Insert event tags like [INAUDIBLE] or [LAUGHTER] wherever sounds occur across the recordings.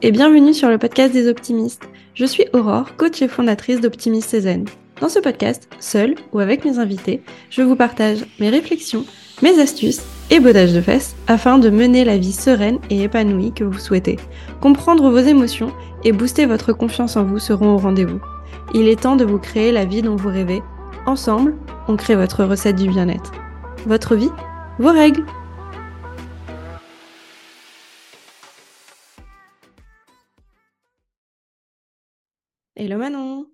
et bienvenue sur le podcast des optimistes. Je suis Aurore, coach et fondatrice d'Optimiste Cézanne. Dans ce podcast, seule ou avec mes invités, je vous partage mes réflexions, mes astuces et bodages de fesses afin de mener la vie sereine et épanouie que vous souhaitez. Comprendre vos émotions et booster votre confiance en vous seront au rendez-vous. Il est temps de vous créer la vie dont vous rêvez. Ensemble, on crée votre recette du bien-être. Votre vie, vos règles. Hello Manon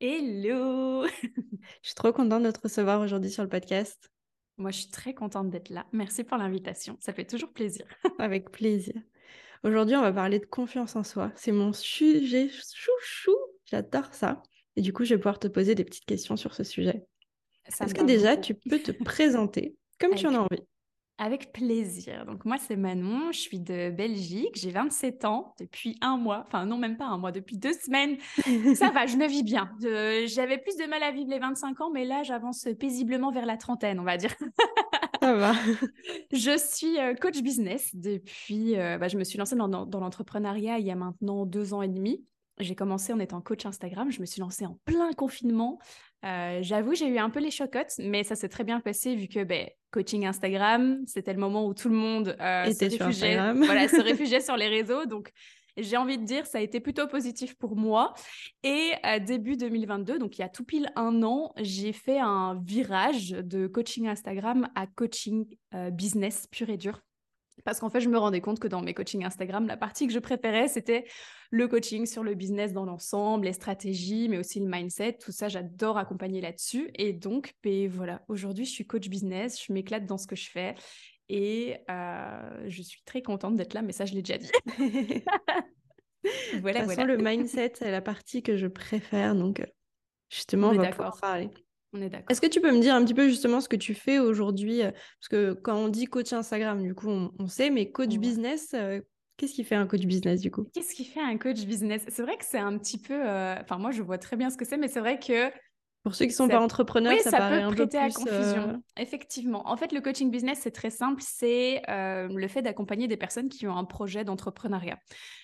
Hello [LAUGHS] Je suis trop contente de te recevoir aujourd'hui sur le podcast. Moi, je suis très contente d'être là. Merci pour l'invitation. Ça fait toujours plaisir. [LAUGHS] Avec plaisir. Aujourd'hui, on va parler de confiance en soi. C'est mon sujet chouchou. J'adore ça. Et du coup, je vais pouvoir te poser des petites questions sur ce sujet. Est-ce que déjà, tu peux te présenter comme [LAUGHS] tu en as envie? Avec plaisir. Donc moi, c'est Manon, je suis de Belgique, j'ai 27 ans depuis un mois, enfin non même pas un mois, depuis deux semaines. Ça va, je le vis bien. J'avais plus de mal à vivre les 25 ans, mais là, j'avance paisiblement vers la trentaine, on va dire. Ça va. [LAUGHS] Je suis euh, coach business depuis, euh, bah, je me suis lancée dans, dans l'entrepreneuriat il y a maintenant deux ans et demi. J'ai commencé en étant coach Instagram, je me suis lancée en plein confinement. Euh, j'avoue, j'ai eu un peu les chocottes, mais ça s'est très bien passé vu que ben, coaching Instagram, c'était le moment où tout le monde euh, se, réfugiait, voilà, se [LAUGHS] réfugiait sur les réseaux. Donc, j'ai envie de dire, ça a été plutôt positif pour moi. Et euh, début 2022, donc il y a tout pile un an, j'ai fait un virage de coaching Instagram à coaching business pur et dur. Parce qu'en fait, je me rendais compte que dans mes coachings Instagram, la partie que je préférais, c'était le coaching sur le business dans l'ensemble, les stratégies, mais aussi le mindset. Tout ça, j'adore accompagner là-dessus. Et donc, ben, voilà, aujourd'hui, je suis coach business, je m'éclate dans ce que je fais. Et euh, je suis très contente d'être là, mais ça, je l'ai déjà dit. voilà, [LAUGHS] de toute façon, le mindset, c'est la partie que je préfère. Donc, justement, on, on va pouvoir parler. Est-ce que tu peux me dire un petit peu justement ce que tu fais aujourd'hui euh, Parce que quand on dit coach Instagram, du coup, on, sait, mais coach business, euh, qu'est-ce qui fait un coach business du coup? Qu'est-ce qui fait un coach business? C'est vrai que c'est un petit peu. Euh, enfin, moi, je vois très bien ce que c'est, mais c'est vrai que pour ceux qui ne sont pas entrepreneurs, ça, paraît un peu plus... à confusion. Euh, Effectivement. En fait, le coaching business, c'est très simple. C'est euh, le fait d'accompagner des personnes qui ont un projet d'entrepreneuriat.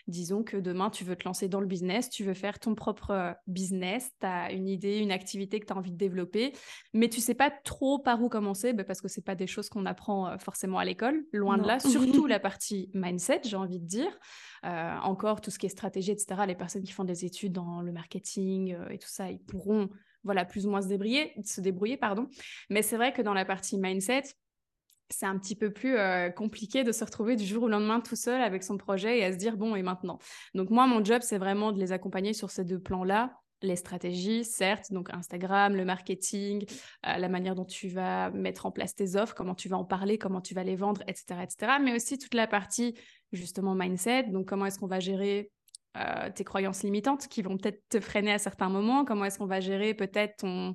Disons que demain, tu veux te lancer dans le business, tu veux faire ton propre euh, business, tu as une idée, une activité que tu as envie de développer, mais tu sais pas trop par où commencer bah, parce que c'est pas des choses qu'on apprend forcément à l'école, loin de là. Surtout la partie mindset, j'ai envie de dire. encore tout ce qui est stratégie, etc. Les personnes qui font des études dans le marketing et tout ça, ils pourront voilà, plus ou moins se débrouiller, se débrouiller pardon. Mais c'est vrai que dans la partie mindset, c'est un petit peu plus euh, compliqué de se retrouver du jour au lendemain tout seul avec son projet et à se dire bon et maintenant? Donc moi mon job c'est vraiment de les accompagner sur ces deux plans-là, les stratégies certes, donc Instagram, le marketing, euh, la manière dont tu vas mettre en place tes offres, comment tu vas en parler, comment tu vas les vendre, etc., etc. Mais aussi toute la partie justement mindset, donc comment est-ce qu'on va gérer euh, tes croyances limitantes qui vont peut-être te freiner à certains moments Comment est-ce qu'on va gérer peut-être ton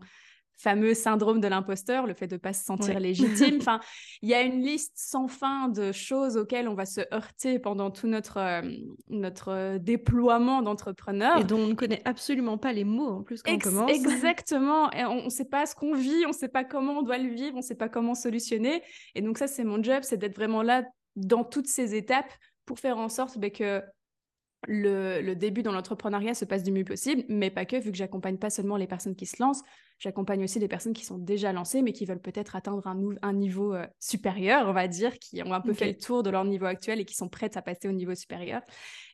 fameux syndrome de l'imposteur, le fait de ne pas se sentir légitime? [LAUGHS] Enfin, il y a une liste sans fin de choses auxquelles on va se heurter pendant tout notre, euh, notre déploiement d'entrepreneur. Et dont on ne connaît absolument pas les mots en plus quand on commence. Exactement. Et on ne sait pas ce qu'on vit, on ne sait pas comment on doit le vivre, on ne sait pas comment solutionner. Et donc ça, c'est mon job, c'est d'être vraiment là dans toutes ces étapes pour faire en sorte ben, que le, début dans l'entrepreneuriat se passe du mieux possible, mais pas que, vu que j'accompagne pas seulement les personnes qui se lancent, j'accompagne aussi des personnes qui sont déjà lancées, mais qui veulent peut-être atteindre un, niveau euh, supérieur, on va dire, qui ont un peu fait le tour de leur niveau actuel et qui sont prêtes à passer au niveau supérieur.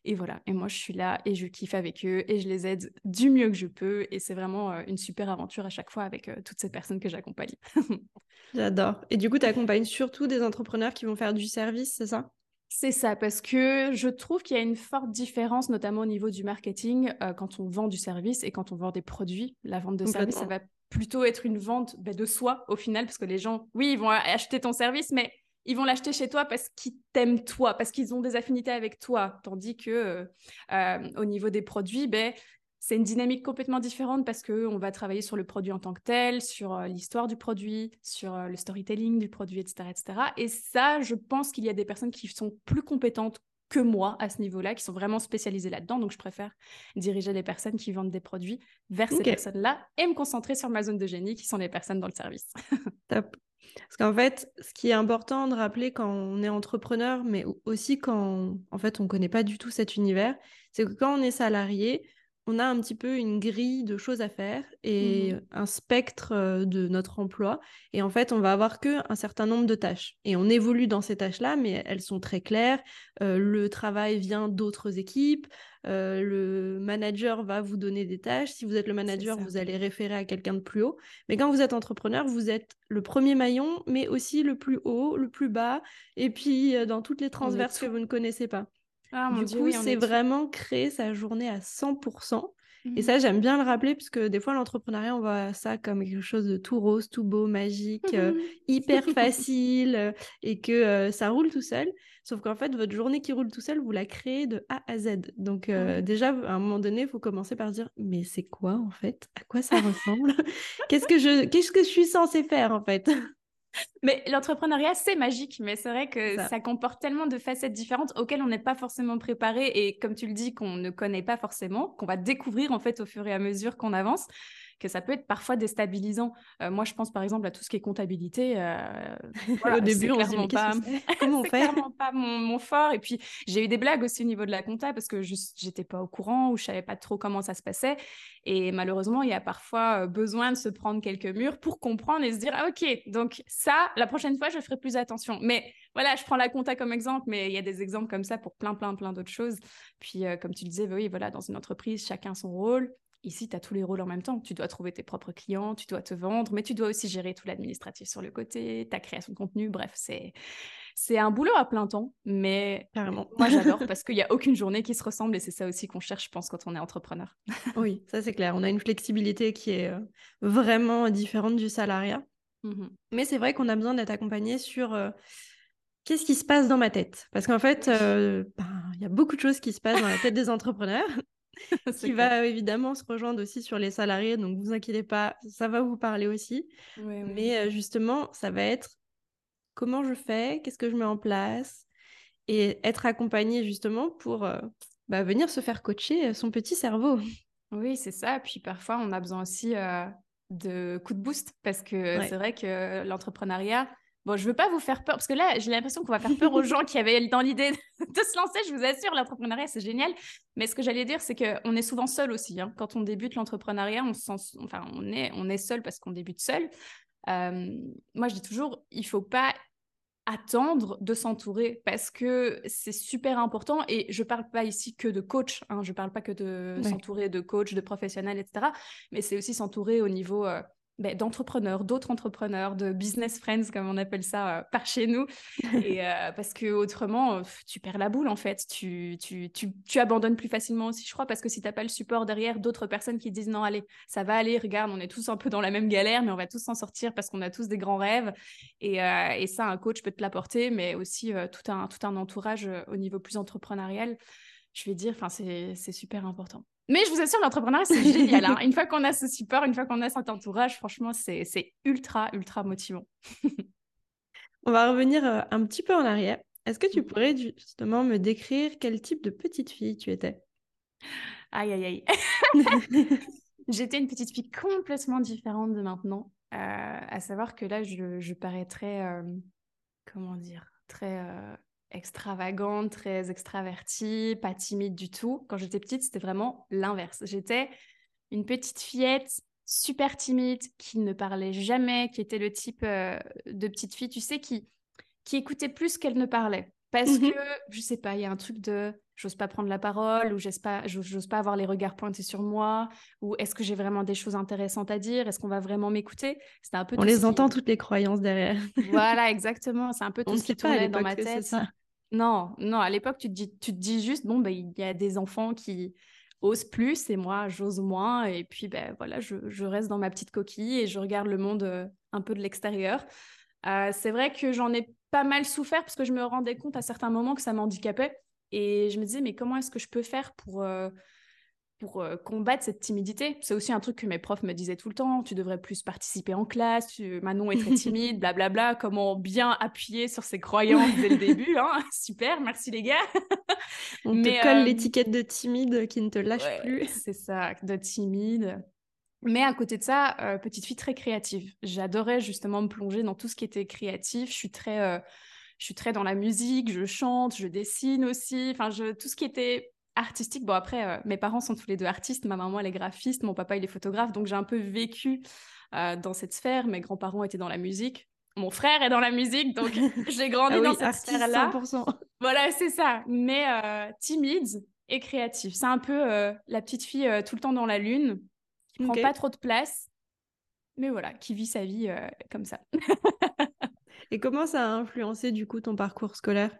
Et voilà, et moi je suis là et je kiffe avec eux et je les aide du mieux que je peux. Et c'est vraiment euh, une super aventure à chaque fois avec euh, toutes ces personnes que j'accompagne. [LAUGHS] J'adore. Et du coup, tu accompagnes surtout des entrepreneurs qui vont faire du service, c'est ça? C'est ça, parce que je trouve qu'il y a une forte différence, notamment au niveau du marketing, euh, quand on vend du service et quand on vend des produits. La vente de service, ça va plutôt être une vente bah, de soi au final, parce que les gens, oui, ils vont acheter ton service, mais ils vont l'acheter chez toi parce qu'ils t'aiment toi, parce qu'ils ont des affinités avec toi. Tandis que euh, euh, au niveau des produits, ben, c'est une dynamique complètement différente parce qu'on va travailler sur le produit en tant que tel, sur euh, l'histoire du produit, sur euh, le storytelling du produit, etc., etc. Et ça, je pense qu'il y a des personnes qui sont plus compétentes que moi à ce niveau-là, qui sont vraiment spécialisées là-dedans. Donc, je préfère diriger les personnes qui vendent des produits vers ces personnes-là et me concentrer sur ma zone de génie, qui sont les personnes dans le service. [LAUGHS] Top. Parce qu'en fait, ce qui est important de rappeler quand on est entrepreneur, mais aussi quand en fait on ne connaît pas du tout cet univers, c'est que quand on est salarié, on a un petit peu une grille de choses à faire et mmh un spectre de notre emploi. Et en fait, on va avoir que un certain nombre de tâches. Et on évolue dans ces tâches-là, mais elles sont très claires. le travail vient d'autres équipes. le manager va vous donner des tâches. Si vous êtes le manager, vous allez référer à quelqu'un de plus haut. Mais quand vous êtes entrepreneur, vous êtes le premier maillon, mais aussi le plus haut, le plus bas, et puis dans toutes les transverses que vous ne connaissez pas. Ah, du coup, c'est vraiment créer sa journée à 100%. Et mmh ça, j'aime bien le rappeler, puisque des fois, l'entrepreneuriat, on voit ça comme quelque chose de tout rose, tout beau, magique, euh, [LAUGHS] hyper facile, euh, et que euh, ça roule tout seul. Sauf qu'en fait, votre journée qui roule tout seul, vous la créez de A à Z. Donc déjà, à un moment donné, il faut commencer par dire, mais c'est quoi en fait? À quoi ça [LAUGHS] ressemble? Qu'est-ce que je, qu'est-ce que je suis censée faire en fait? [LAUGHS] mais l'entrepreneuriat, c'est magique, mais c'est vrai que ça. comporte tellement de facettes différentes auxquelles on n'est pas forcément préparé et comme tu le dis, qu'on ne connaît pas forcément, qu'on va découvrir en fait au fur et à mesure qu'on avance que ça peut être parfois déstabilisant. Euh, moi, je pense par exemple à tout ce qui est comptabilité. Euh, [LAUGHS] au début, on se pas [LAUGHS] comment on fait. clairement pas mon, fort. Et puis, j'ai eu des blagues aussi au niveau de la compta parce que j'étais pas au courant ou je savais pas trop comment ça se passait. Et malheureusement, il y a parfois euh, besoin de se prendre quelques murs pour comprendre et se dire ah, ok, donc ça, la prochaine fois, je ferai plus attention. Mais voilà, je prends la compta comme exemple, mais il y a des exemples comme ça pour plein, plein, plein d'autres choses. Puis, comme tu le disais, bah oui, voilà, dans une entreprise, chacun son rôle. Ici, tu as tous les rôles en même temps. Tu dois trouver tes propres clients, tu dois te vendre, mais tu dois aussi gérer tout l'administratif sur le côté, ta création de contenu. Bref, c'est c'est un boulot à plein temps, mais Carrément. moi j'adore [LAUGHS] parce qu'il n'y a aucune journée qui se ressemble et c'est ça aussi qu'on cherche, je pense, quand on est entrepreneur. [LAUGHS] oui, ça c'est clair. On a une flexibilité qui est euh, vraiment différente du salariat. Mmh mais c'est vrai qu'on a besoin d'être accompagné sur euh, qu'est-ce qui se passe dans ma tête? Parce qu'en fait, euh, ben, il y a beaucoup de choses qui se passent dans la tête des entrepreneurs. [LAUGHS] qui va évidemment se rejoindre aussi sur les salariés, donc vous inquiétez pas, ça va vous parler aussi. Mais justement, ça va être comment je fais, qu'est-ce que je mets en place, et être accompagné justement pour bah, venir se faire coacher son petit cerveau. Oui, c'est ça. Puis parfois, on a besoin aussi de coups de boost parce que c'est vrai que l'entrepreneuriat, Bon, je veux pas vous faire peur, parce que là, j'ai l'impression qu'on va faire peur aux [LAUGHS] gens qui avaient dans l'idée de se lancer. Je vous assure, l'entrepreneuriat, c'est génial. Mais ce que j'allais dire, c'est qu'on est souvent seul aussi. Hein. Quand on débute l'entrepreneuriat, on, sent, enfin, on, est, on est seul parce qu'on débute seul. Euh, moi, je dis toujours, il faut pas attendre de s'entourer parce que c'est super important et je parle pas ici que de coach hein, je parle pas que de s'entourer de coach de professionnels etc mais c'est aussi s'entourer au niveau euh, ben, d'entrepreneurs, d'autres entrepreneurs, de business friends, comme on appelle ça euh, par chez nous. [LAUGHS] Et, euh, parce que autrement, tu perds la boule en fait. Tu, tu, tu, tu, abandonnes plus facilement aussi, je crois, parce que si tu n'as pas le support derrière d'autres personnes qui disent non, allez, ça va aller, regarde, on est tous un peu dans la même galère, mais on va tous s'en sortir parce qu'on a tous des grands rêves. Et, euh, et ça, un coach peut te l'apporter, mais aussi tout, un, tout un entourage au niveau plus entrepreneurial. Je vais dire, c'est super important. Mais je vous assure, l'entrepreneuriat, c'est [LAUGHS] génial. Hein. Une fois qu'on a ce support, une fois qu'on a cet entourage, franchement, c'est ultra, ultra motivant. [LAUGHS] On va revenir euh, un petit peu en arrière. Est-ce que tu mmh. pourrais justement me décrire quel type de petite fille tu étais? Aïe, aïe, aïe. [LAUGHS] J'étais une petite fille complètement différente de maintenant. Euh, à savoir que là, je, je paraîtrais, euh, comment dire, très extravagante, très extravertie, pas timide du tout. Quand j'étais petite, c'était vraiment l'inverse. J'étais une petite fillette super timide qui ne parlait jamais, qui était le type euh, de petite fille, tu sais, qui, qui écoutait plus qu'elle ne parlait. Parce mmh que, je sais pas, il y a un truc de j'ose pas prendre la parole ou j'ose pas, j'ose pas avoir les regards pointés sur moi ou est-ce que j'ai vraiment des choses intéressantes à dire? Est-ce qu'on va vraiment m'écouter? C'était un peu. On les entend toutes les croyances derrière. voilà, exactement. C'est un peu [LAUGHS] tout ce qui tournait dans ma tête. Non, non, à l'époque, tu te dis, tu dis juste, bon, ben, il y a des enfants qui osent plus et moi, j'ose moins. Et puis, ben, voilà, je, reste dans ma petite coquille et je regarde le monde euh, un peu de l'extérieur. Euh, c'est vrai que j'en ai pas mal souffert parce que je me rendais compte à certains moments que ça m'handicapait. Et je me disais, mais comment est-ce que je peux faire pour, euh, pour euh, combattre cette timidité. C'est aussi un truc que mes profs me disaient tout le temps. Tu devrais plus participer en classe. Manon est très [LAUGHS] timide, blablabla. Comment bien appuyer sur ses croyances dès le début. Hein [LAUGHS] Super, merci les gars. [LAUGHS] On te colle euh, l'étiquette de timide qui ne te lâche plus. C'est ça, de timide. Mais à côté de ça, euh, petite fille très créative. J'adorais justement me plonger dans tout ce qui était créatif. Je suis très, euh, je suis très dans la musique, je chante, je dessine aussi. Enfin, je, tout ce qui était artistique. Bon, après, euh, mes parents sont tous les deux artistes. Ma maman, elle est graphiste. Mon papa, il est photographe. Donc, j'ai un peu vécu dans cette sphère. Mes grands-parents étaient dans la musique. Mon frère est dans la musique. Donc, [LAUGHS] [LAUGHS] j'ai grandi ah dans cette sphère-là. Voilà, c'est ça. Mais timide et créative. C'est un peu la petite fille tout le temps dans la lune qui prend pas trop de place, mais voilà, qui vit sa vie euh, comme ça. [LAUGHS] Et comment ça a influencé du coup ton parcours scolaire?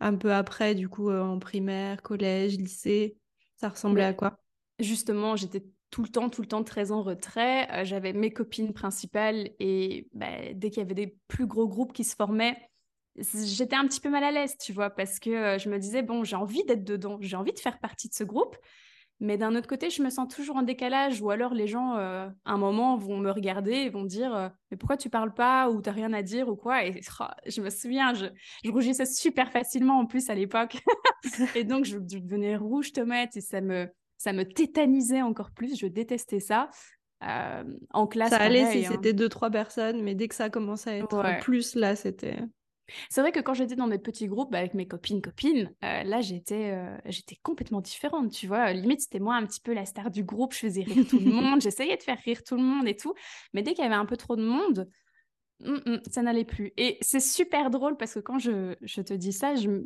Un peu après, du coup, euh, en primaire, collège, lycée, ça ressemblait à quoi? Justement, j'étais tout le temps, tout le temps très en retrait. Euh, j'avais mes copines principales et bah, dès qu'il y avait des plus gros groupes qui se formaient, j'étais un petit peu mal à l'aise, tu vois, parce que je me disais, bon, j'ai envie d'être dedans, j'ai envie de faire partie de ce groupe, mais d'un autre côté, je me sens toujours en décalage, ou alors les gens, euh, à un moment, vont me regarder et vont dire euh, Mais pourquoi tu parles pas ou t'as rien à dire ou quoi? Et [LAUGHS] oh, je me souviens, je, je, rougissais super facilement en plus à l'époque. [LAUGHS] et donc, je, devenais rouge tomate et ça me, ça me tétanisait encore plus. Je détestais ça. Euh, en classe. Ça allait si hein. c'était deux, trois personnes, mais dès que ça commençait à être plus, là, c'était. C'est vrai que quand j'étais dans des petits groupes bah, avec mes copines copines, euh, là j'étais euh, j'étais complètement différente, tu vois. Limite c'était moi un petit peu la star du groupe, je faisais rire tout le [LAUGHS] monde, j'essayais de faire rire tout le monde et tout, mais dès qu'il y avait un peu trop de monde, hum, hum, ça n'allait plus. Et c'est super drôle parce que quand je, je te dis ça, je,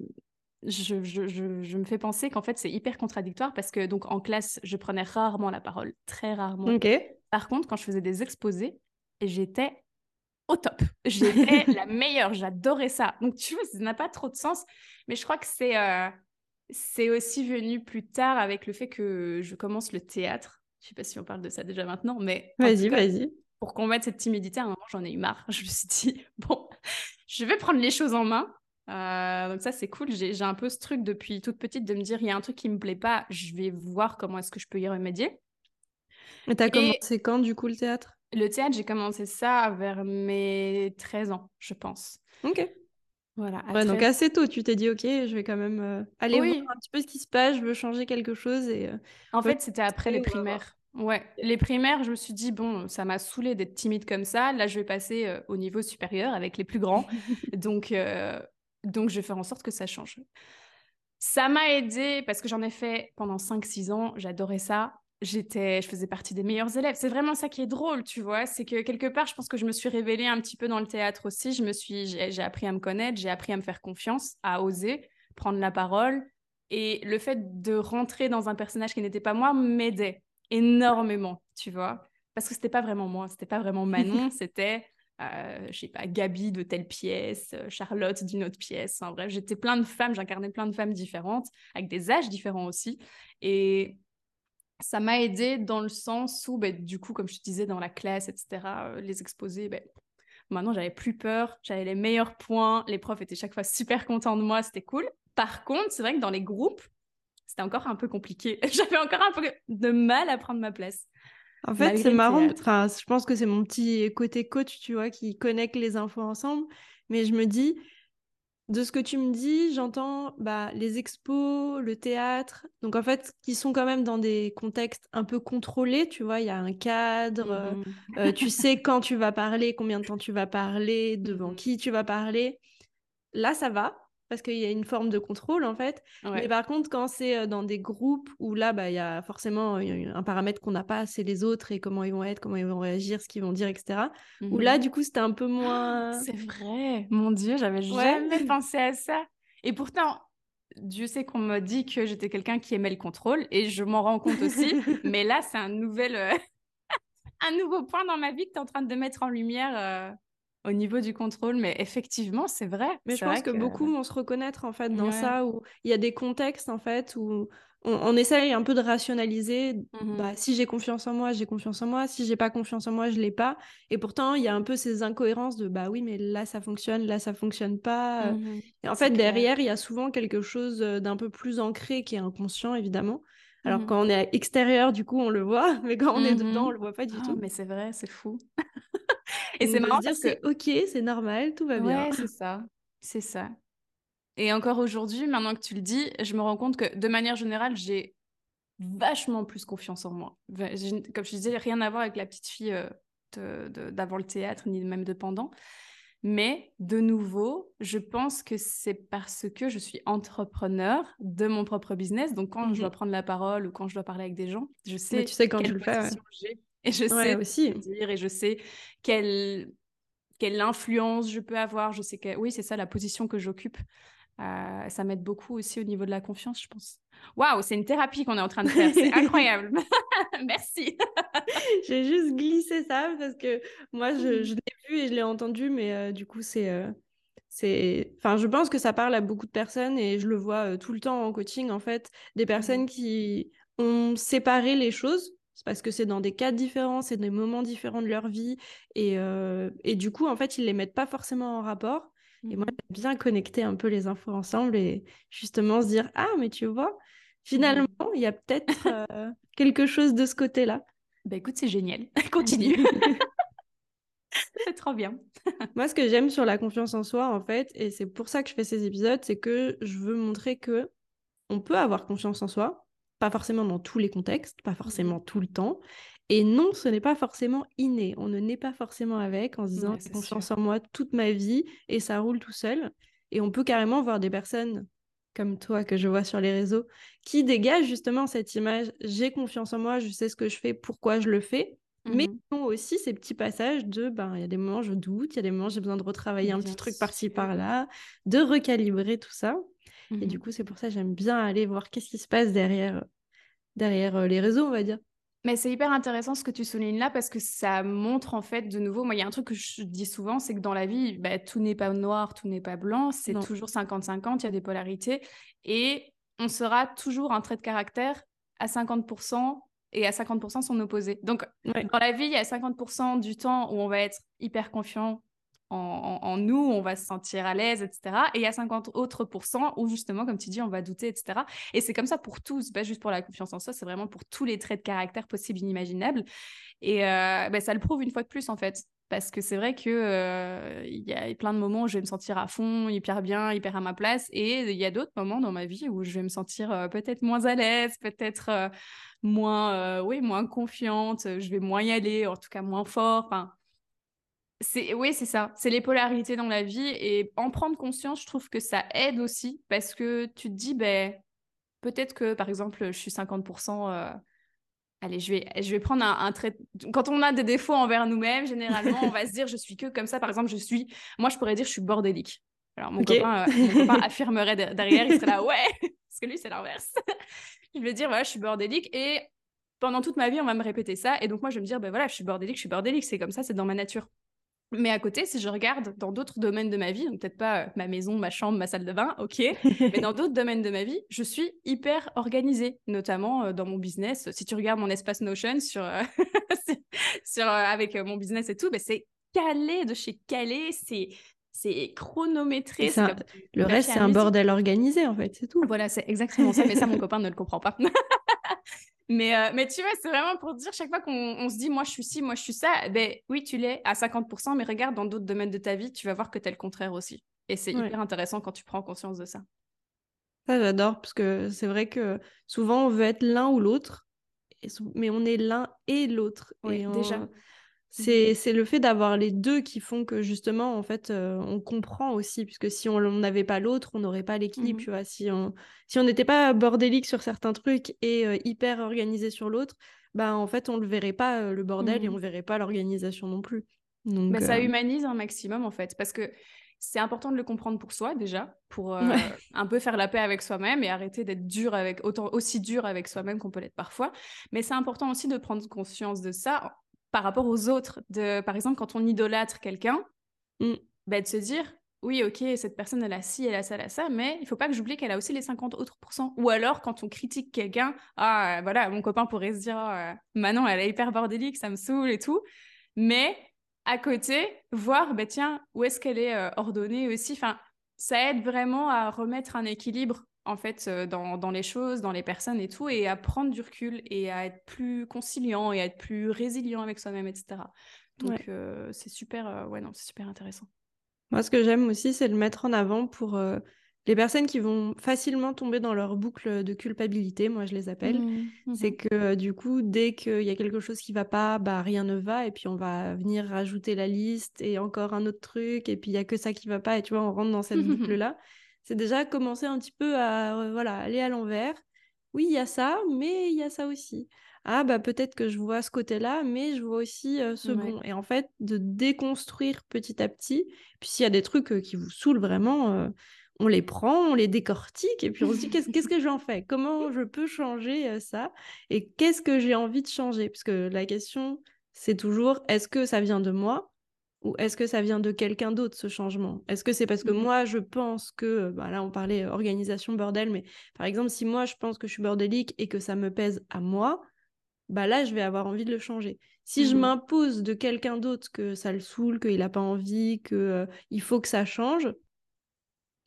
je, je, je me fais penser qu'en fait c'est hyper contradictoire parce que donc en classe je prenais rarement la parole, très rarement. Par contre quand je faisais des exposés, j'étais au top. J'étais [LAUGHS] la meilleure, j'adorais ça. Donc, tu vois, ça n'a pas trop de sens. Mais je crois que c'est euh, c'est aussi venu plus tard avec le fait que je commence le théâtre. Je sais pas si on parle de ça déjà maintenant, mais. Vas-y, vas-y. Pour combattre cette timidité, à un moment, j'en ai eu marre. Je me suis dit, [LAUGHS] bon, je vais prendre les choses en main. Euh, donc ça, c'est cool. J'ai un peu ce truc depuis toute petite de me dire, il y a un truc qui me plaît pas, je vais voir comment est-ce que je peux y remédier. Et t'as commencé quand, du coup, le théâtre? Le théâtre, j'ai commencé ça vers mes 13 ans, je pense. Ok. Voilà. Donc assez tôt, tu t'es dit, ok, je vais quand même euh, aller voir un petit peu ce qui se passe, je veux changer quelque chose. Et, euh, en fait, c'était après les primaires. Ouais, les primaires, je me suis dit, bon, ça m'a saoulé d'être timide comme ça. Là, je vais passer euh, au niveau supérieur avec les plus grands. [LAUGHS] donc, donc, je vais faire en sorte que ça change. Ça m'a aidé parce que j'en ai fait pendant 5-6 ans. J'adorais ça j'étais, je faisais partie des meilleurs élèves. C'est vraiment ça qui est drôle, tu vois. C'est que quelque part, je pense que je me suis révélée un petit peu dans le théâtre aussi. Je me suis, j'ai appris à me connaître, j'ai appris à me faire confiance, à oser prendre la parole. Et le fait de rentrer dans un personnage qui n'était pas moi m'aidait énormément, tu vois. Parce que c'était pas vraiment moi, c'était pas vraiment Manon, [LAUGHS] c'était, euh, je sais pas, Gabi de telle pièce, euh, Charlotte d'une autre pièce. En bref, j'étais plein de femmes, j'incarnais plein de femmes différentes, avec des âges différents aussi. Et ça m'a aidé dans le sens où, ben, du coup, comme je te disais, dans la classe, etc., euh, les exposés, ben, maintenant, j'avais plus peur, j'avais les meilleurs points, les profs étaient chaque fois super contents de moi, c'était cool. Par contre, c'est vrai que dans les groupes, c'était encore un peu compliqué. [LAUGHS] j'avais encore un peu de mal à prendre ma place. En fait, c'est marrant. Enfin, je pense que c'est mon petit côté coach, tu vois, qui connecte les infos ensemble. Mais je me dis, de ce que tu me dis, j'entends bah, les expos, le théâtre, donc en fait, qui sont quand même dans des contextes un peu contrôlés, tu vois, il y a un cadre, mmh euh, tu sais quand tu vas parler, combien de temps tu vas parler, devant mmh qui tu vas parler. Là, ça va, parce qu'il y a une forme de contrôle en fait. Mais par contre, quand c'est dans des groupes où là, bah, il y a forcément un paramètre qu'on n'a pas, c'est les autres et comment ils vont être, comment ils vont réagir, ce qu'ils vont dire, etc. Où là, mmh du coup, c'était un peu moins. c'est vrai, mon Dieu, j'avais jamais pensé à ça. Et pourtant, Dieu sait qu'on m'a dit que j'étais quelqu'un qui aimait le contrôle et je m'en rends compte aussi. [LAUGHS] mais là, c'est un nouvel. [LAUGHS] un nouveau point dans ma vie que tu es en train de mettre en lumière au niveau du contrôle, mais effectivement, c'est vrai. Mais je pense que, beaucoup vont se reconnaître en fait dans ça, où il y a des contextes en fait où on, essaye un peu de rationaliser. Mmh bah, si j'ai confiance en moi, j'ai confiance en moi. Si j'ai pas confiance en moi, je l'ai pas. Et pourtant, il y a un peu ces incohérences de bah oui, mais là ça fonctionne, là ça fonctionne pas. Mmh Et en fait, derrière, il y a souvent quelque chose d'un peu plus ancré qui est inconscient évidemment. Alors, mmh quand on est extérieur, du coup, on le voit, mais quand on est dedans, on le voit pas du oh, tout. Mais c'est vrai, c'est fou. Et c'est marrant dire c'est ok, c'est normal, tout va bien. Ouais, c'est [LAUGHS] ça, c'est ça. Et encore aujourd'hui, maintenant que tu le dis, je me rends compte que de manière générale, j'ai vachement plus confiance en moi. Comme je disais, rien à voir avec la petite fille d'avant le théâtre, ni même de pendant. Mais de nouveau, je pense que c'est parce que je suis entrepreneur de mon propre business. Donc, quand je dois mmh prendre la parole ou quand je dois parler avec des gens, je sais, tu sais quand tu le fais. Et je sais aussi. dire et je sais quelle, quelle influence je peux avoir. Je sais que oui, c'est ça la position que j'occupe. Euh, ça m'aide beaucoup aussi au niveau de la confiance, je pense. Waouh, c'est une thérapie qu'on est en train de faire. C'est [LAUGHS] incroyable. [LAUGHS] Merci. [LAUGHS] J'ai juste glissé ça parce que moi, je, je l'ai vu et je l'ai entendu, mais euh, du coup, c'est. Euh, c'est enfin je pense que ça parle à beaucoup de personnes et je le vois tout le temps en coaching en fait des personnes qui ont séparé les choses parce que c'est dans des cas différents, c'est des moments différents de leur vie. Et, et du coup, en fait, ils les mettent pas forcément en rapport. Et moi, mmh j'aime bien connecter un peu les infos ensemble et justement se dire Ah, mais tu vois, mmh finalement, il y a peut-être [LAUGHS] quelque chose de ce côté-là. Bah écoute, c'est génial. [LAUGHS] Continue. [LAUGHS] [LAUGHS] c'est trop bien. moi, ce que j'aime sur la confiance en soi, en fait, et c'est pour ça que je fais ces épisodes, c'est que je veux montrer que on peut avoir confiance en soi, pas forcément dans tous les contextes, pas forcément tout le temps. Et non, ce n'est pas forcément inné. On ne naît pas forcément avec en se disant j'ai confiance en moi toute ma vie et ça roule tout seul. Et on peut carrément voir des personnes comme toi que je vois sur les réseaux qui dégagent justement cette image j'ai confiance en moi, je sais ce que je fais, pourquoi je le fais. Mais mmh ils ont aussi ces petits passages de ben il y a des moments je doute, il y a des moments j'ai besoin de retravailler un petit truc par-ci par-là, de recalibrer tout ça. Et du mmh coup, c'est pour ça que j'aime bien aller voir qu'est-ce qui se passe derrière, derrière euh, les réseaux, on va dire. Mais c'est hyper intéressant ce que tu soulignes là parce que ça montre en fait de nouveau, moi il y a un truc que je dis souvent, c'est que dans la vie, bah, tout n'est pas noir, tout n'est pas blanc, c'est toujours 50-50, il y a des polarités et on sera toujours un trait de caractère à 50% et à 50% son opposé. Donc dans la vie, il y a 50% du temps où on va être hyper confiant, en, nous, on va se sentir à l'aise, etc. Et il y a 50 autres pourcents où justement, comme tu dis, on va douter, etc. Et c'est comme ça pour tous, pas juste pour la confiance en soi, c'est vraiment pour tous les traits de caractère possibles, inimaginables. Et bah, ça le prouve une fois de plus, en fait. Parce que c'est vrai que euh, il y a plein de moments où je vais me sentir à fond, hyper bien, hyper à ma place, et il y a d'autres moments dans ma vie où je vais me sentir euh, peut-être moins à l'aise, peut-être moins, oui, moins confiante, je vais moins y aller, en tout cas moins fort. Enfin, c'est oui, c'est ça. C'est les polarités dans la vie et en prendre conscience, je trouve que ça aide aussi parce que tu te dis ben peut-être que par exemple, je suis 50% euh, allez, je vais je vais prendre un, trait quand on a des défauts envers nous-mêmes, généralement, on va se dire je suis que comme ça par exemple, je suis moi je pourrais dire je suis bordélique. Alors mon, copain, euh, mon copain [LAUGHS] affirmerait derrière, il serait là ouais, [LAUGHS] parce que lui c'est l'inverse. [LAUGHS] je vais dire voilà, je suis bordélique et pendant toute ma vie, on va me répéter ça et donc moi je vais me dire ben voilà, je suis bordélique, je suis bordélique, c'est comme ça, c'est dans ma nature. Mais à côté, si je regarde dans d'autres domaines de ma vie, donc peut-être pas euh, ma maison, ma chambre, ma salle de bain, ok, [LAUGHS] mais dans d'autres domaines de ma vie, je suis hyper organisée, notamment euh, dans mon business. Si tu regardes mon espace Notion sur, euh, [LAUGHS] sur avec mon business et tout, ben c'est calé de chez calé, c'est c'est chronométré. le reste, c'est un bordel organisé, en fait, c'est tout. Voilà, c'est exactement ça, mais ça, mon [LAUGHS] copain ne le comprend pas. Mais, euh, mais tu vois, c'est vraiment pour dire chaque fois qu'on se dit, moi je suis ci, moi je suis ça, ben oui, tu l'es à 50%, mais regarde dans d'autres domaines de ta vie, tu vas voir que tu es le contraire aussi. Et c'est hyper intéressant quand tu prends conscience de ça. Ça, j'adore, parce que c'est vrai que souvent on veut être l'un ou l'autre, mais on est l'un et l'autre. Oui, déjà. C'est le fait d'avoir les deux qui font que justement, en fait, euh, on comprend aussi, puisque si on n'avait pas l'autre, on n'aurait pas l'équilibre, mmh tu vois. Si on si on n'était pas bordélique sur certains trucs et euh, hyper organisé sur l'autre, bah en fait, on ne le verrait pas euh, le bordel et on ne mmh verrait pas l'organisation non plus. Donc, bah, ça humanise un maximum en fait, parce que c'est important de le comprendre pour soi déjà, pour un peu faire la paix avec soi-même et arrêter d'être dur avec autant aussi dur avec soi-même qu'on peut l'être parfois. Mais c'est important aussi de prendre conscience de ça par rapport aux autres. De, par exemple, quand on idolâtre quelqu'un, mm. bah, de se dire, oui, ok, cette personne, elle a ci, elle a ça, elle a ça, mais il faut pas que j'oublie qu'elle a aussi les 50 autres pourcents. Ou alors, quand on critique quelqu'un, ah, voilà, mon copain pourrait se dire, oh, Manon, elle est hyper bordélique, ça me saoule et tout. Mais à côté, voir, bah, tiens, où est-ce qu'elle est, euh, ordonnée aussi? Enfin, ça aide vraiment à remettre un équilibre en fait euh, dans, les choses, dans les personnes et tout, et à prendre du recul et à être plus conciliant et à être plus résilient avec soi-même, etc. Donc euh, c'est super, euh, ouais non, c'est super intéressant. Moi, ce que j'aime aussi, c'est le mettre en avant pour les personnes qui vont facilement tomber dans leur boucle de culpabilité, moi je les appelle, Mmh, mmh c'est que du coup, dès qu'il y a quelque chose qui va pas, bah rien ne va, et puis on va venir rajouter la liste et encore un autre truc, et puis il y a que ça qui va pas, et tu vois, on rentre dans cette [LAUGHS] boucle-là. C'est déjà commencer un petit peu à euh, voilà, aller à l'envers. Oui, il y a ça, mais il y a ça aussi. Ah bah peut-être que je vois ce côté-là, mais je vois aussi euh, ce Ouais. bon. Et en fait, de déconstruire petit à petit. Puis s'il y a des trucs euh, qui vous saoulent vraiment, euh, on les prend, on les décortique, et puis on se dit qu'est-ce qu'est-ce que j'en fais? Comment je peux changer ça? Et qu'est-ce que j'ai envie de changer? Parce que la question, c'est toujours est-ce que ça vient de moi? Ou est-ce que ça vient de quelqu'un d'autre, ce changement? Est-ce que c'est parce que Mmh moi, je pense que, bah là, on parlait organisation bordel, mais par exemple, si moi, je pense que je suis bordélique et que ça me pèse à moi, bah là, je vais avoir envie de le changer. Si je Mmh m'impose de quelqu'un d'autre que ça le saoule, qu'il n'a pas envie, que euh, il faut que ça change,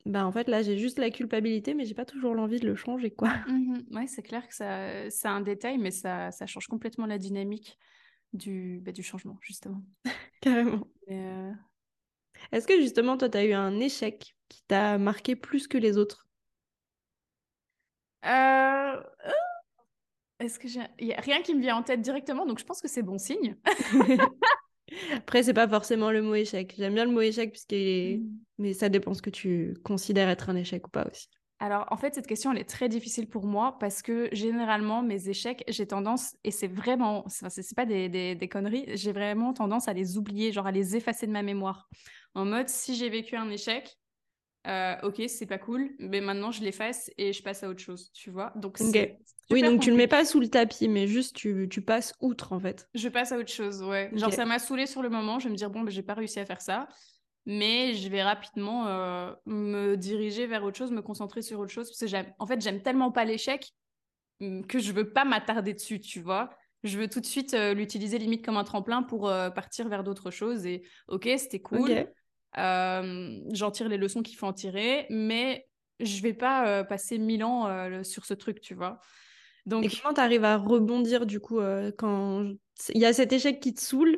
bah en fait, là, j'ai juste la culpabilité, mais j'ai pas toujours l'envie de le changer, quoi. Mmh Ouais, c'est clair que ça c'est un détail, mais ça ça change complètement la dynamique du, bah, du changement, justement. [LAUGHS] Carrément. Heu, Est-ce que justement, toi, tu as eu un échec qui t'a marqué plus que les autres? Heu, est-ce que j'ai y a rien qui me vient en tête directement, donc je pense que c'est bon signe. [LAUGHS] [LAUGHS] Après, c'est pas forcément le mot échec. J'aime bien le mot échec puisqu'il est... Mmh. Mais ça dépend ce que tu considères être un échec ou pas aussi. Alors, en fait, cette question, elle est très difficile pour moi parce que généralement, mes échecs, j'ai tendance, et c'est vraiment, c'est pas des, des- des conneries, j'ai vraiment tendance à les oublier, genre à les effacer de ma mémoire. En mode, si j'ai vécu un échec, euh, ok, c'est pas cool, mais maintenant je l'efface et je passe à autre chose, tu vois? Donc, Ok. c'est Oui, donc tu le mets compliqué. pas sous le tapis, mais juste tu, tu passes outre en fait. Je passe à autre chose, ouais. Genre, ça m'a saoulé sur le moment, je vais me dire, bon, ben, j'ai pas réussi à faire ça. Mais je vais rapidement euh, me diriger vers autre chose, me concentrer sur autre chose. Parce que j'aime, en fait, j'aime tellement pas l'échec hum, que je veux pas m'attarder dessus, tu vois. Je veux tout de suite euh, l'utiliser limite comme un tremplin pour euh, partir vers d'autres choses. Et ok, c'était cool. J'en tire les leçons qu'il faut en tirer, mais je vais pas passer mille ans sur ce truc, tu vois. Et Donc, comment tu arrives à rebondir du coup quand il y a cet échec qui te saoule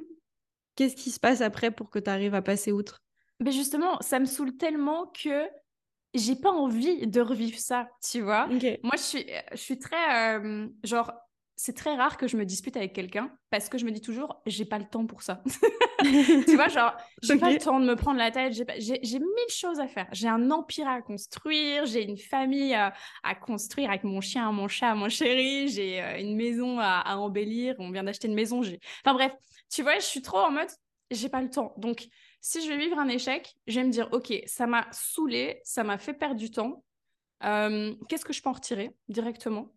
Qu'est-ce qui se passe après pour que tu arrives à passer outre? Mais justement, ça me saoule tellement que j'ai pas envie de revivre ça, tu vois. Moi, je suis, je suis très, euh, genre, c'est très rare que je me dispute avec quelqu'un parce que je me dis toujours, j'ai pas le temps pour ça. [LAUGHS] tu vois, genre, j'ai pas le temps de me prendre la tête, j'ai j'ai j'ai mille choses à faire. J'ai un empire à construire, j'ai une famille à, à construire avec mon chien, mon chat, mon chéri, j'ai euh, une maison à, à embellir, on vient d'acheter une maison, j'ai... Enfin bref, tu vois, je suis trop en mode, j'ai pas le temps. Donc, si je vais vivre un échec, je vais me dire, ok, ça m'a saoulé, ça m'a fait perdre du temps. Euh, Qu'est-ce que je peux en retirer directement?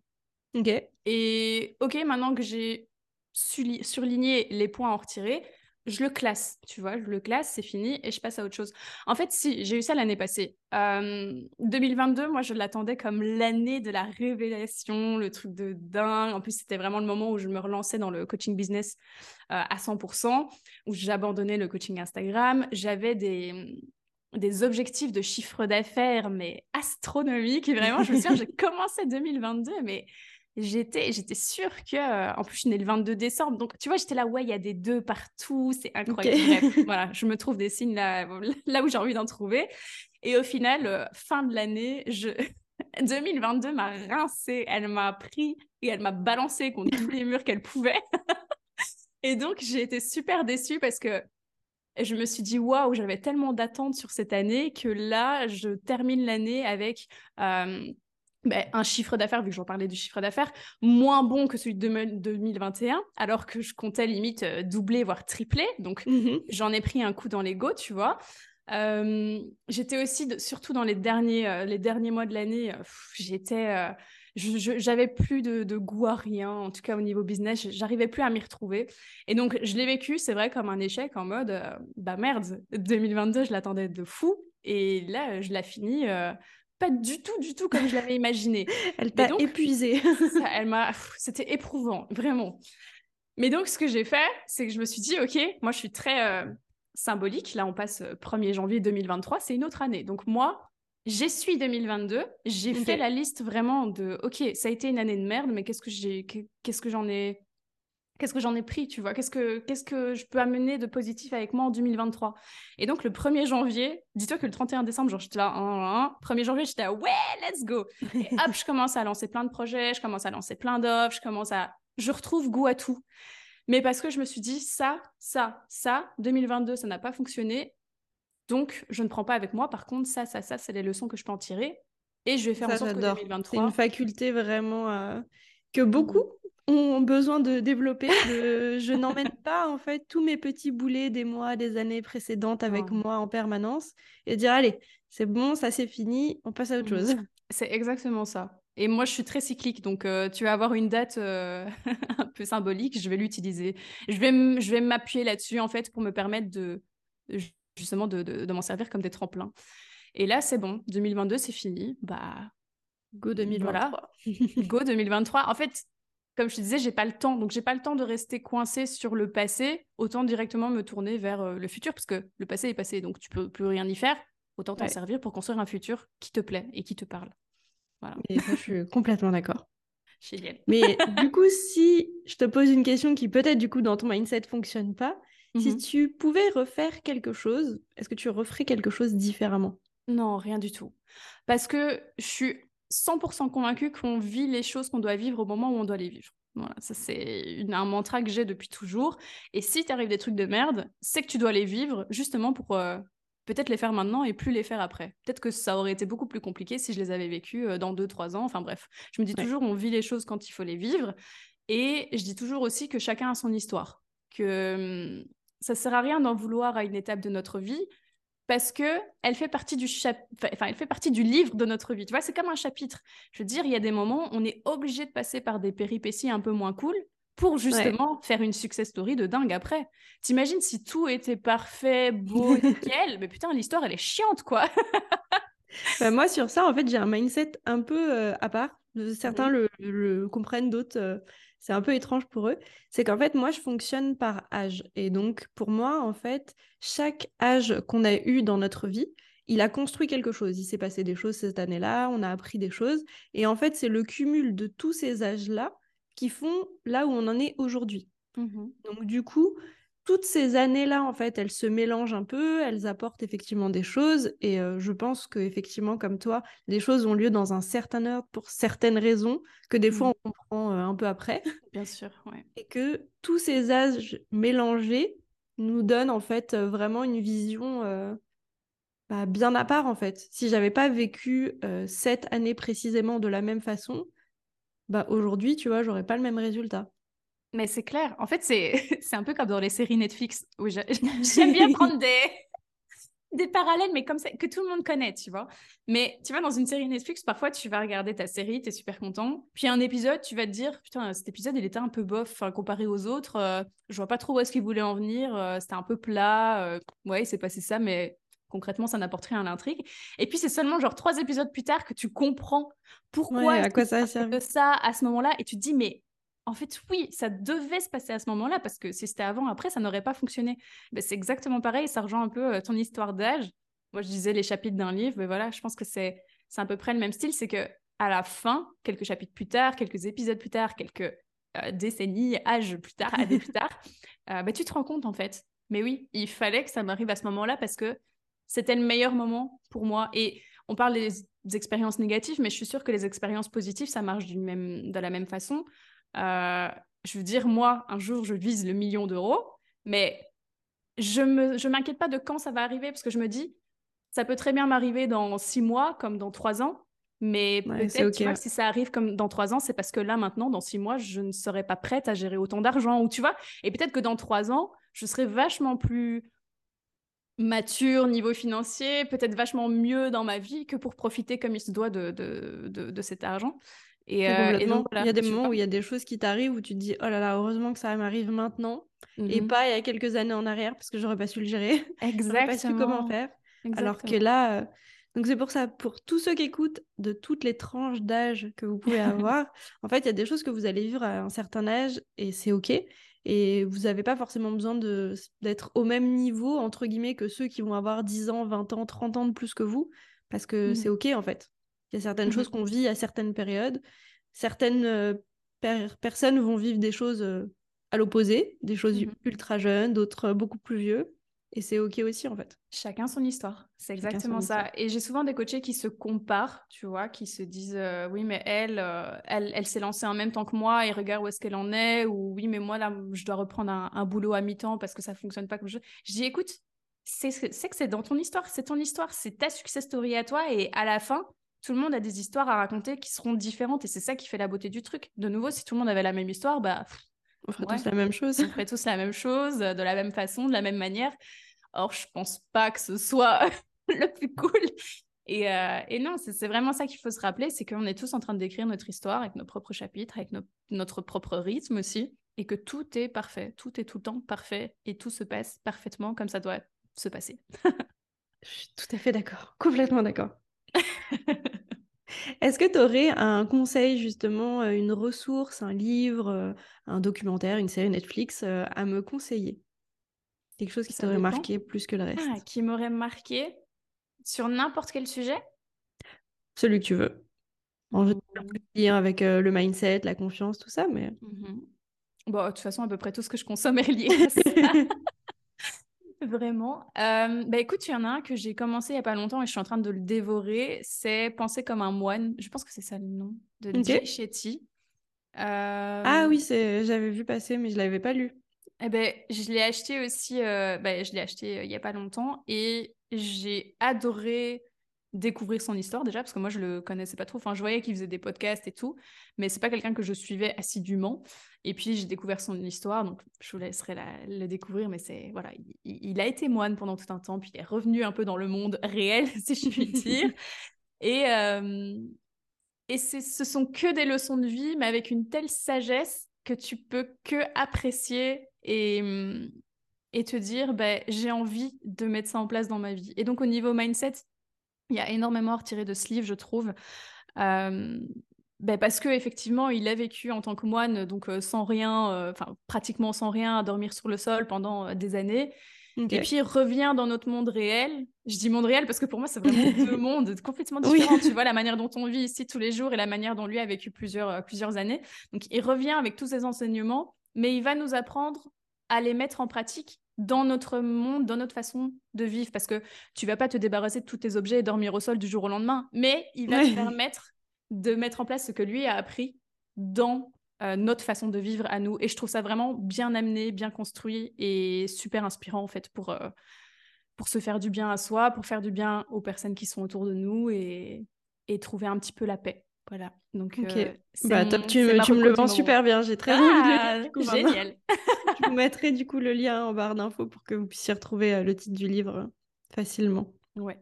Ok. Et ok, maintenant que j'ai surligné les points à en retirer, je le classe, tu vois, je le classe, c'est fini et je passe à autre chose. En fait, si, j'ai eu ça l'année passée. Euh, 2022, moi, je l'attendais comme l'année de la révélation, le truc de dingue. En plus, c'était vraiment le moment où je me relançais dans le coaching business euh, à 100%, où j'abandonnais le coaching Instagram. J'avais des des objectifs de chiffre d'affaires, mais astronomiques. Et vraiment, je me souviens, j'ai [LAUGHS] commencé 2022, mais j'étais, j'étais sûre que, euh, en plus, je suis née le 22 décembre. Donc, tu vois, j'étais là, ouais, il y a des deux partout, c'est incroyable. Bref, [LAUGHS] voilà, je me trouve des signes là, [LAUGHS] là où j'ai envie d'en trouver. Et au final, euh, fin de l'année, je... [LAUGHS] 2022 m'a rincé, elle m'a pris et elle m'a balancé contre tous les murs qu'elle pouvait. et donc, j'ai été super déçue parce que je me suis dit, waouh, j'avais tellement d'attentes sur cette année que là, je termine l'année avec euh, ben, un chiffre d'affaires, vu que j'en parlais du chiffre d'affaires, moins bon que celui de 2021, alors que je comptais limite euh, doubler, voire tripler. Donc, Mhm. j'en ai pris un coup dans l'ego, tu vois. Euh, j'étais aussi, surtout dans les derniers, euh, les derniers mois de l'année, euh, j'étais, j'avais plus de, de goût à rien, en tout cas au niveau business, j'arrivais plus à m'y retrouver. Et donc, je l'ai vécu, c'est vrai, comme un échec en mode, bah merde, 2022, je l'attendais de fou. Et là, je la finis pas du tout, du tout comme je l'avais imaginé. [LAUGHS] Elle t'a donc, épuisé. ça, [LAUGHS] elle m'a, c'était éprouvant, vraiment. Mais donc, ce que j'ai fait, c'est que je me suis dit, OK, moi, je suis très euh, symbolique. Là, on passe euh, 1er janvier 2023, c'est une autre année. Donc, moi, j'essuie 2022. J'ai fait la liste vraiment de, OK, ça a été une année de merde, mais qu'est-ce que j'ai, qu'est- qu'est-ce que j'en ai, qu'est-ce que j'en ai pris, tu vois Qu'est-ce que, qu'est-ce que je peux amener de positif avec moi en 2023 Et donc, le 1er janvier, dis-toi que le 31 décembre, genre, j'étais là, 1er janvier, j'étais là, ouais, let's go Et [LAUGHS] hop, je commence à lancer plein de projets, je commence à lancer plein d'offres, je commence à... Je retrouve goût à tout. Mais parce que je me suis dit, ça, ça, ça, 2022, ça n'a pas fonctionné, donc je ne prends pas avec moi. Par contre, ça, ça, ça, c'est les leçons que je peux en tirer. Et je vais faire en sorte que 2023... C'est une faculté vraiment euh, que beaucoup ont besoin de développer. je n'emmène pas en fait tous mes petits boulets des mois, des années précédentes avec moi en permanence et dire allez, c'est bon, ça c'est fini, on passe à autre chose. C'est exactement ça. Et moi, je suis très cyclique, donc euh, tu vas avoir une date euh, [LAUGHS] un peu symbolique, je vais l'utiliser. Je vais, je vais m'appuyer là-dessus en fait pour me permettre de justement de, de, m'en servir comme des tremplins. Et là, c'est bon, 2022, c'est fini. Bah, go 2023. go [LAUGHS] 2023. En fait, comme je te disais, j'ai pas le temps. Donc, j'ai pas le temps de rester coincé sur le passé. Autant directement me tourner vers euh, le futur, parce que le passé est passé, donc tu peux plus rien y faire. Autant t'en servir pour construire un futur qui te plaît et qui te parle. Voilà. Et ça, je suis complètement d'accord. [LAUGHS] Génial. Mais du coup, si je te pose une question qui peut-être du coup dans ton mindset fonctionne pas, si mhm. tu pouvais refaire quelque chose, est-ce que tu referais quelque chose différemment? Non, rien du tout. Parce que je suis 100% convaincu qu'on vit les choses qu'on doit vivre au moment où on doit les vivre. Voilà, ça c'est un mantra que j'ai depuis toujours. Et si t'arrives des trucs de merde, c'est que tu dois les vivre justement pour euh, peut-être les faire maintenant et plus les faire après. Peut-être que ça aurait été beaucoup plus compliqué si je les avais vécues euh, dans 2-3 ans. Enfin bref, je me dis toujours on vit les choses quand il faut les vivre. Et je dis toujours aussi que chacun a son histoire. Que hum, ça sert à rien d'en vouloir à une étape de notre vie parce que elle fait partie du enfin elle fait partie du livre de notre vie. Tu vois, c'est comme un chapitre. Je veux dire, il y a des moments, on est obligé de passer par des péripéties un peu moins cool pour justement faire une success story de dingue après. T'imagines si tout était parfait, beau, [LAUGHS] nickel, mais putain, l'histoire elle est chiante quoi. bah, moi sur ça, en fait, j'ai un mindset un peu euh, à part. Certains le, le, comprennent, d'autres euh, c'est un peu étrange pour eux, c'est qu'en fait, moi, je fonctionne par âge. Et donc, pour moi, en fait, chaque âge qu'on a eu dans notre vie, il a construit quelque chose. Il s'est passé des choses cette année-là, on a appris des choses. Et en fait, c'est le cumul de tous ces âges-là qui font là où on en est aujourd'hui. Mmh donc, du coup, toutes ces années-là, en fait, elles se mélangent un peu, elles apportent effectivement des choses. Et euh, je pense que effectivement, comme toi, les choses ont lieu dans un certain ordre pour certaines raisons que des fois mmh. on comprend euh, un peu après. [LAUGHS] Bien sûr, ouais. Et que tous ces âges mélangés nous donnent en fait euh, vraiment une vision bah, bien à part en fait. Si j'avais pas vécu cette année précisément de la même façon, bah aujourd'hui, tu vois, j'aurais pas le même résultat. Mais c'est clair. En fait, c'est, [LAUGHS] c'est un peu comme dans les séries Netflix où [LAUGHS] j'aime bien [LAUGHS] prendre des, des parallèles, mais comme ça, que tout le monde connaît, tu vois. Mais tu vois, dans une série Netflix, parfois, tu vas regarder ta série, tu es super content. Puis un épisode, tu vas te dire, putain, cet épisode, il était un peu bof, comparé aux autres. Euh, je vois pas trop où est-ce qu'il voulait en venir. Euh, c'était un peu plat. Euh, ouais, il s'est passé ça, mais concrètement, ça n'apporte rien à l'intrigue. Et puis, c'est seulement genre trois épisodes plus tard que tu comprends pourquoi à quoi ça de ça à ce moment-là. Et tu te dis, mais en fait, oui, ça devait se passer à ce moment-là, parce que si c'était avant, après, ça n'aurait pas fonctionné. Ben, c'est exactement pareil, ça rejoint un peu euh, ton histoire d'âge. Moi, je disais les chapitres d'un livre, mais voilà, je pense que c'est à peu près le même style, c'est que à la fin, quelques chapitres plus tard, quelques épisodes plus tard, quelques euh, décennies, âges plus tard, [LAUGHS] années plus tard, euh, ben, tu te rends compte en fait. Mais oui, il fallait que ça m'arrive à ce moment-là parce que c'était le meilleur moment pour moi. Et on parle des, expériences négatives, mais je suis sûre que les expériences positives, ça marche même, de la même façon. Euh, je veux dire, moi, un jour, je vise le million d'euros, mais je ne je m'inquiète pas de quand ça va arriver parce que je me dis, ça peut très bien m'arriver dans six mois comme dans trois ans. Mais peut-être si ça arrive comme dans trois ans, c'est parce que là, maintenant, dans six mois, je ne serai pas prête à gérer autant d'argent. Ou tu vois, et peut-être que dans trois ans, je serai vachement plus mature niveau financier, peut-être vachement mieux dans ma vie que pour profiter comme il se doit de, de, de cet argent. Et, euh, il y a des moments où il y a des choses qui t'arrivent où tu te dis oh là là, heureusement que ça m'arrive maintenant et mmh pas il y a quelques années en arrière parce que j'aurais pas su le gérer. [LAUGHS] Exactement. pas su comment faire. Alors que là, euh, donc c'est pour ça, pour tous ceux qui écoutent de toutes les tranches d'âge que vous pouvez [LAUGHS] avoir, en fait, il y a des choses que vous allez vivre à un certain âge et c'est OK. Et vous n'avez pas forcément besoin d'être au même niveau, entre guillemets, que ceux qui vont avoir 10 ans, 20 ans, 30 ans de plus que vous, parce que mmh c'est OK en fait. Il y a certaines mmh choses qu'on vit à certaines périodes. Certaines euh, personnes vont vivre des choses euh, à l'opposé, des choses Mhm. ultra jeunes, d'autres beaucoup plus vieux. Et c'est OK aussi, en fait. Chacun son histoire, c'est exactement ça. histoire. Et j'ai souvent des coachés qui se comparent, tu vois, qui se disent euh, oui, mais elle, euh, elle, elle s'est lancée en même temps que moi et regarde où est-ce qu'elle en est, ou oui, mais moi là, je dois reprendre un, un boulot à mi-temps parce que ça fonctionne pas comme je. Je dis écoute, c'est que c'est dans ton histoire, c'est ton histoire, c'est ta success story à toi, et à la fin, tout le monde a des histoires à raconter qui seront différentes, et c'est ça qui fait la beauté du truc. De nouveau, si tout le monde avait la même histoire, bah On ferait Ouais. tous la même chose. on ferait tous la même chose, de la même façon, de la même manière. Or, je pense pas que ce soit [LAUGHS] le plus cool. Et, euh, et non, c'est c'est vraiment ça qu'il faut se rappeler, c'est qu'on est tous en train de décrire notre histoire avec nos propres chapitres, avec no- notre propre rythme aussi, et que tout est parfait, tout est tout le temps parfait, et tout se passe parfaitement comme ça doit se passer. [LAUGHS] Je suis tout à fait d'accord. Complètement d'accord. [LAUGHS] Est-ce que tu aurais un conseil, justement, euh, une ressource, un livre, euh, un documentaire, une série Netflix euh, à me conseiller? Quelque chose qui t'aurait marqué plus que le reste. Ah, qui m'aurait marqué sur n'importe quel sujet? Celui que tu veux. En général, plus lien avec euh, le mindset, la confiance, tout ça, mais... Mhm. Bon, de toute façon, à peu près tout ce que je consomme est à ça. [LAUGHS] Vraiment. Euh, bah écoute, il y en a un que j'ai commencé il n'y a pas longtemps et je suis en train de le dévorer. C'est Penser comme un moine. Je pense que c'est ça le nom de Ok. Jay Shetty. Euh, Ah oui, j'avais vu passer, mais je l'avais pas lu. Eh ben, je l'ai acheté aussi. euh, bah, je l'ai acheté euh, il n'y a pas longtemps et j'ai adoré découvrir son histoire déjà parce que moi je le connaissais pas trop. Enfin, je voyais qu'il faisait des podcasts et tout, mais c'est pas quelqu'un que je suivais assidûment. Et puis j'ai découvert son histoire, donc je vous laisserai la- le découvrir. Mais c'est voilà, il, a été moine pendant tout un temps, puis il est revenu un peu dans le monde réel, [LAUGHS] si je puis dire. Et euh, et ce sont que des leçons de vie, mais avec une telle sagesse que tu peux que apprécier et, hum, et te dire, ben, j'ai envie de mettre ça en place dans ma vie. Et donc, au niveau mindset, il y a énormément à retirer de ce livre, je trouve. Euh, ben, parce que effectivement, il a vécu en tant que moine, donc euh, sans rien, euh, enfin pratiquement sans rien, à dormir sur le sol pendant des années. Et puis il revient dans notre monde réel. Je dis monde réel parce que pour moi, c'est vraiment deux [LAUGHS] mondes complètement Oui. différents. Tu vois, la [LAUGHS] manière dont on vit ici tous les jours et la manière dont lui a vécu plusieurs, euh, plusieurs années. Donc il revient avec tous ses enseignements, mais il va nous apprendre à les mettre en pratique dans notre monde, dans notre façon de vivre. Parce que tu vas pas te débarrasser de tous tes objets et dormir au sol du jour au lendemain, mais il va Ouais. te permettre de mettre en place ce que lui a appris dans euh, notre façon de vivre à nous. Et je trouve ça vraiment bien amené, bien construit et super inspirant en fait pour, euh, pour se faire du bien à soi, pour faire du bien aux personnes qui sont autour de nous et, et trouver un petit peu la paix. Voilà. Donc, euh, Bah mon- top, tu me, ma tu me le vends super bien. J'ai très envie de le Ah, coup, génial. [LAUGHS] Je vous mettrai du coup le lien en barre d'infos pour que vous puissiez retrouver euh, le titre du livre euh, facilement. Ouais,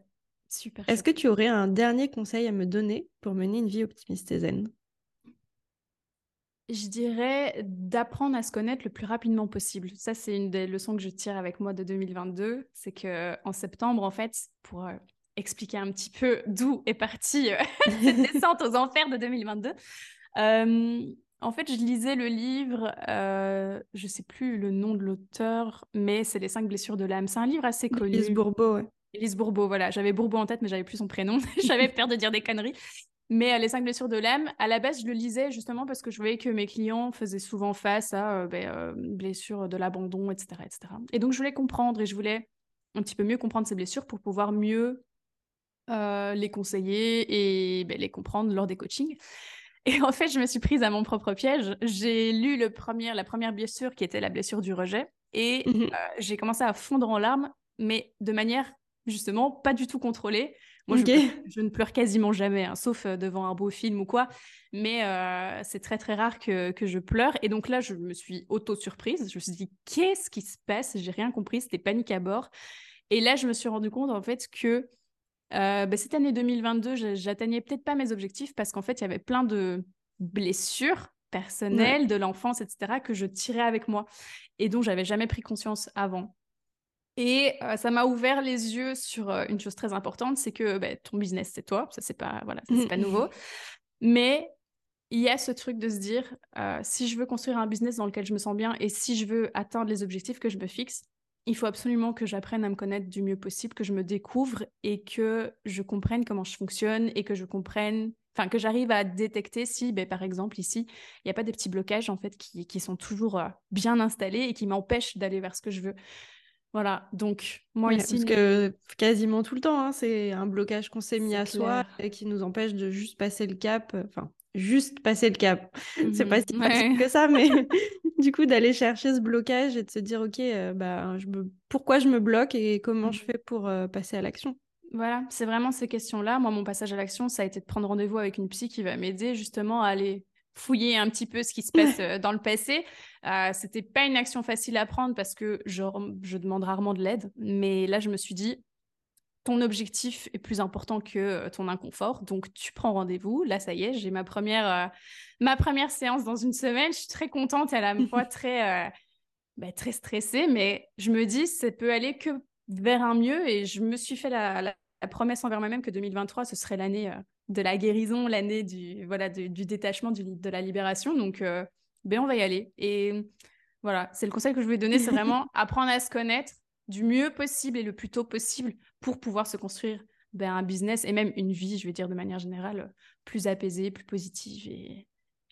super. Est-ce que tu aurais un dernier conseil à me donner pour mener une vie optimiste et zen? Je dirais d'apprendre à se connaître le plus rapidement possible. Ça, c'est une des leçons que je tire avec moi de 2022. C'est que en septembre, en fait, pour expliquer un petit peu d'où est partie euh, [LAUGHS] cette descente aux enfers de 2022, euh, en fait, je lisais le livre, euh, je sais plus le nom de l'auteur, mais c'est Les cinq blessures de l'âme. C'est un livre assez connu. Lise Bourbeau, ouais. Élise Bourbeau, voilà. J'avais Bourbeau en tête, mais j'avais plus son prénom. [LAUGHS] J'avais peur de dire des conneries. Mais euh, Les cinq blessures de l'âme, à la base, je le lisais justement parce que je voyais que mes clients faisaient souvent face à euh, ben, euh, blessures de l'abandon, etc., etc. Et donc, je voulais comprendre et je voulais un petit peu mieux comprendre ces blessures pour pouvoir mieux euh, les conseiller et ben, les comprendre lors des coachings. Et en fait, je me suis prise à mon propre piège. J'ai lu le premier, la première blessure qui était la blessure du rejet et Mhm. euh, j'ai commencé à fondre en larmes, mais de manière justement pas du tout contrôlée. Moi, je, Ok. pleure- je ne pleure quasiment jamais, hein, sauf euh, devant un beau film ou quoi. Mais euh, c'est très très rare que, que je pleure. Et donc là, je me suis auto-surprise. Je me suis dit, qu'est-ce qui se passe? J'ai rien compris. C'était panique à bord. Et là, je me suis rendu compte en fait que euh, bah, cette année 2022, je- j'atteignais peut-être pas mes objectifs parce qu'en fait, il y avait plein de blessures personnelles de l'enfance, etc., que je tirais avec moi et dont j'avais jamais pris conscience avant. Et euh, ça m'a ouvert les yeux sur euh, une chose très importante, c'est que bah, ton business, c'est toi. Ça, c'est pas, voilà, ça, pas nouveau. [LAUGHS] Mais il y a ce truc de se dire, euh, si je veux construire un business dans lequel je me sens bien et si je veux atteindre les objectifs que je me fixe, il faut absolument que j'apprenne à me connaître du mieux possible, que je me découvre et que je comprenne comment je fonctionne et que je comprenne enfin que j'arrive à détecter si, ben, par exemple, ici, il n'y a pas des petits blocages en fait qui, qui sont toujours euh, bien installés et qui m'empêchent d'aller vers ce que je veux. Voilà, donc moi ici. Parce que quasiment tout le temps, hein, c'est un blocage qu'on s'est mis à soi et qui nous empêche de juste passer le cap. Euh, enfin, juste passer le cap. C'est pas mmh si facile que ça, mais [LAUGHS] [LAUGHS] du coup, d'aller chercher ce blocage et de se dire, OK, euh, bah, je me... pourquoi je me bloque et comment je mmh. fais pour passer à l'action? Voilà, c'est vraiment ces questions-là. Moi, mon passage à l'action, ça a été de prendre rendez-vous avec une psy qui va m'aider justement à aller fouiller un petit peu ce qui se passe [LAUGHS] euh, dans le passé. Euh, c'était pas une action facile à prendre parce que je, je demande rarement de l'aide. Mais là, je me suis dit, ton objectif est plus important que euh, ton inconfort. Donc, tu prends rendez-vous. Là, ça y est, j'ai ma première, ma première séance dans une semaine. Je suis très contente et à la fois [LAUGHS] très, bah, très stressée. Mais je me dis, ça peut aller que vers un mieux. Et je me suis fait la, promesse envers moi-même que 2023, ce serait l'année euh, de la guérison, l'année du, voilà, du, détachement, du, de la libération. Donc, euh, ben, on va y aller. Et voilà, c'est le conseil que je vais donner, c'est vraiment [LAUGHS] apprendre à se connaître du mieux possible et le plus tôt possible pour pouvoir se construire ben, un business et même une vie, je vais dire de manière générale, plus apaisée, plus positive et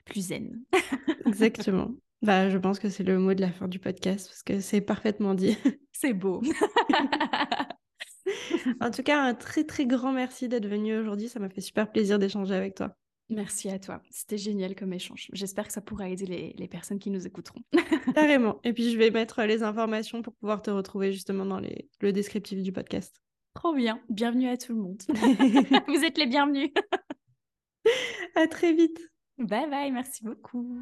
plus zen. [LAUGHS] Exactement. Bah, je pense que c'est le mot de la fin du podcast parce que c'est parfaitement dit. [LAUGHS] C'est beau. [LAUGHS] en tout cas, un très très grand merci d'être venu aujourd'hui. Ça m'a fait super plaisir d'échanger avec toi. Merci à toi. C'était génial comme échange. J'espère que ça pourra aider les, les personnes qui nous écouteront. Carrément. [LAUGHS] Et puis, je vais mettre les informations pour pouvoir te retrouver justement dans les, le descriptif du podcast. Trop bien. Bienvenue à tout le monde. [LAUGHS] Vous êtes les bienvenus. à très vite. Bye bye. Merci beaucoup.